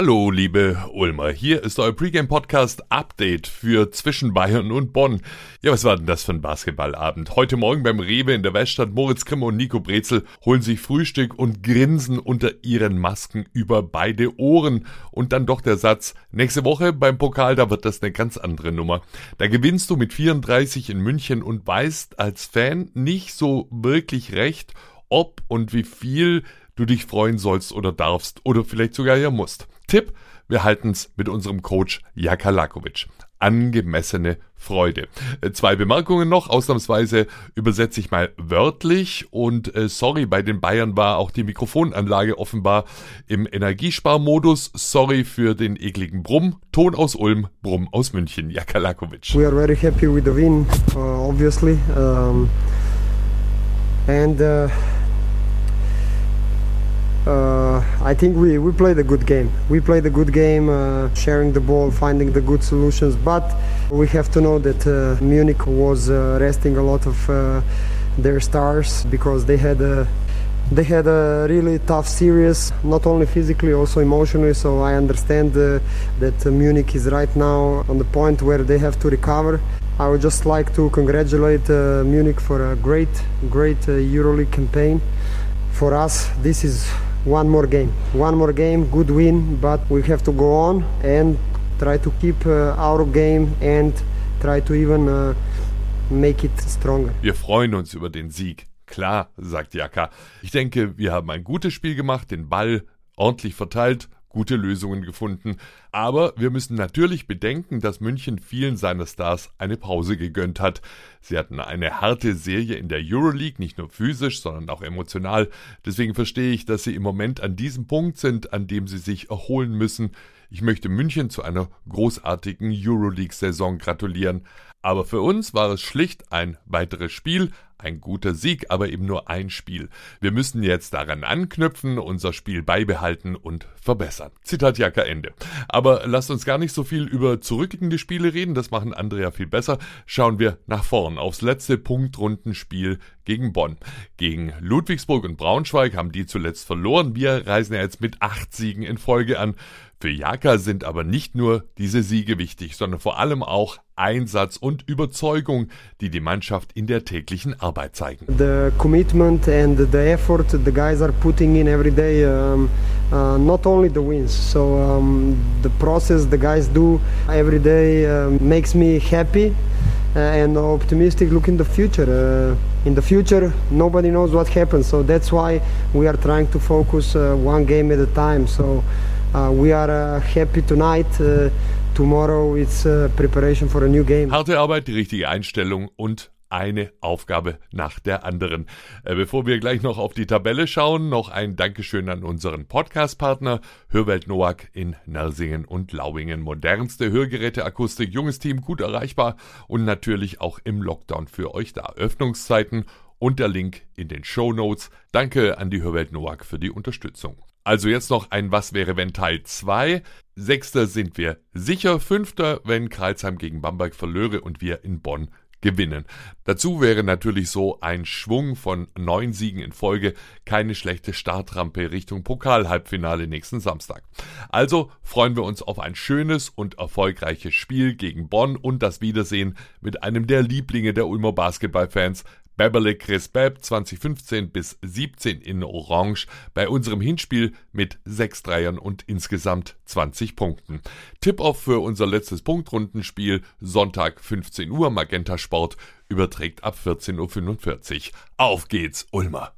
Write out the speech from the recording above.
Hallo, liebe Ulmer. Hier ist euer Pre-Game-Podcast Update für zwischen Bayern und Bonn. Ja, was war denn das für ein Basketballabend? Heute Morgen beim Rewe in der Weststadt Moritz Grimm und Nico Brezel holen sich Frühstück und grinsen unter ihren Masken über beide Ohren. Und dann doch der Satz, nächste Woche beim Pokal, da wird das eine ganz andere Nummer. Da gewinnst du mit 34 in München und weißt als Fan nicht so wirklich recht, ob und wie viel du dich freuen sollst oder darfst oder vielleicht sogar ja musst. Tipp, wir halten's mit unserem Coach Jaka Lakovic. Angemessene Freude. Äh, zwei Bemerkungen noch, ausnahmsweise übersetze ich mal wörtlich und äh, sorry, bei den Bayern war auch die Mikrofonanlage offenbar im Energiesparmodus. Sorry für den ekligen Brumm. Ton aus Ulm, Brumm aus München. Jaka Lakovic. We are very happy with the win, uh, obviously. Um, and uh uh, I think we, we played a good game. We played a good game, uh, sharing the ball, finding the good solutions. But we have to know that uh, Munich was uh, resting a lot of uh, their stars because they had a they had a really tough series, not only physically, also emotionally. So I understand that Munich is right now on the point where they have to recover. I would just like to congratulate Munich for a great, great EuroLeague campaign. For us, this is one more game. One more game, good win, but we have to go on and try to keep uh, our game and try to even uh, make it stronger. Wir freuen uns über den Sieg. Klar, sagt Jaka. Ich denke, wir haben ein gutes Spiel gemacht, den Ball ordentlich verteilt gute Lösungen gefunden. Aber wir müssen natürlich bedenken, dass München vielen seiner Stars eine Pause gegönnt hat. Sie hatten eine harte Serie in der Euroleague, nicht nur physisch, sondern auch emotional. Deswegen verstehe ich, dass sie im Moment an diesem Punkt sind, an dem sie sich erholen müssen. Ich möchte München zu einer großartigen Euroleague-Saison gratulieren. Aber für uns war es schlicht ein weiteres Spiel, ein guter Sieg, aber eben nur ein Spiel. Wir müssen jetzt daran anknüpfen, unser Spiel beibehalten und verbessern. Zitat Jacke Ende. Aber lasst uns gar nicht so viel über zurückliegende Spiele reden, das machen andere ja viel besser. Schauen wir nach vorn aufs letzte Punktrundenspiel gegen Bonn. Gegen Ludwigsburg und Braunschweig haben die zuletzt verloren. Wir reisen ja jetzt mit acht Siegen in Folge an. Für Jaka sind aber nicht nur diese Siege wichtig, sondern vor allem auch Einsatz und Überzeugung, die die Mannschaft in der täglichen Arbeit zeigen. The commitment and the effort the guys are putting in every day, um, uh, not only the wins. So um, the process the guys do every day uh, makes me happy uh, and optimistic looking the future. Uh, in the future, nobody knows what happens, so that's why we are trying to focus uh, one game at a time. So. We are happy tonight. Tomorrow it's preparation for a new game. Harte Arbeit, die richtige Einstellung und eine Aufgabe nach der anderen. Bevor wir gleich noch auf die Tabelle schauen, noch ein Dankeschön an unseren Podcast-Partner Hörwelt Noack in Nersingen und Lauingen. Modernste Hörgeräteakustik, junges Team, gut erreichbar und natürlich auch im Lockdown für euch da. Öffnungszeiten und der Link in den Show Notes. Danke an die Hörwelt Noack für die Unterstützung. Also jetzt noch ein Was wäre wenn Teil 2. Sechster sind wir sicher. Fünfter, wenn Karlsheim gegen Bamberg verlöre und wir in Bonn gewinnen. Dazu wäre natürlich so ein Schwung von neun Siegen in Folge keine schlechte Startrampe Richtung Pokal-Halbfinale nächsten Samstag. Also freuen wir uns auf ein schönes und erfolgreiches Spiel gegen Bonn und das Wiedersehen mit einem der Lieblinge der Ulmer Basketballfans, Beverly Chris Babb 2015 bis 17 in Orange bei unserem Hinspiel mit 6 Dreiern und insgesamt 20 Punkten. Tip-Off für unser letztes Punktrundenspiel Sonntag 15 Uhr Magenta Sport überträgt ab 14.45 Uhr. Auf geht's, Ulmer!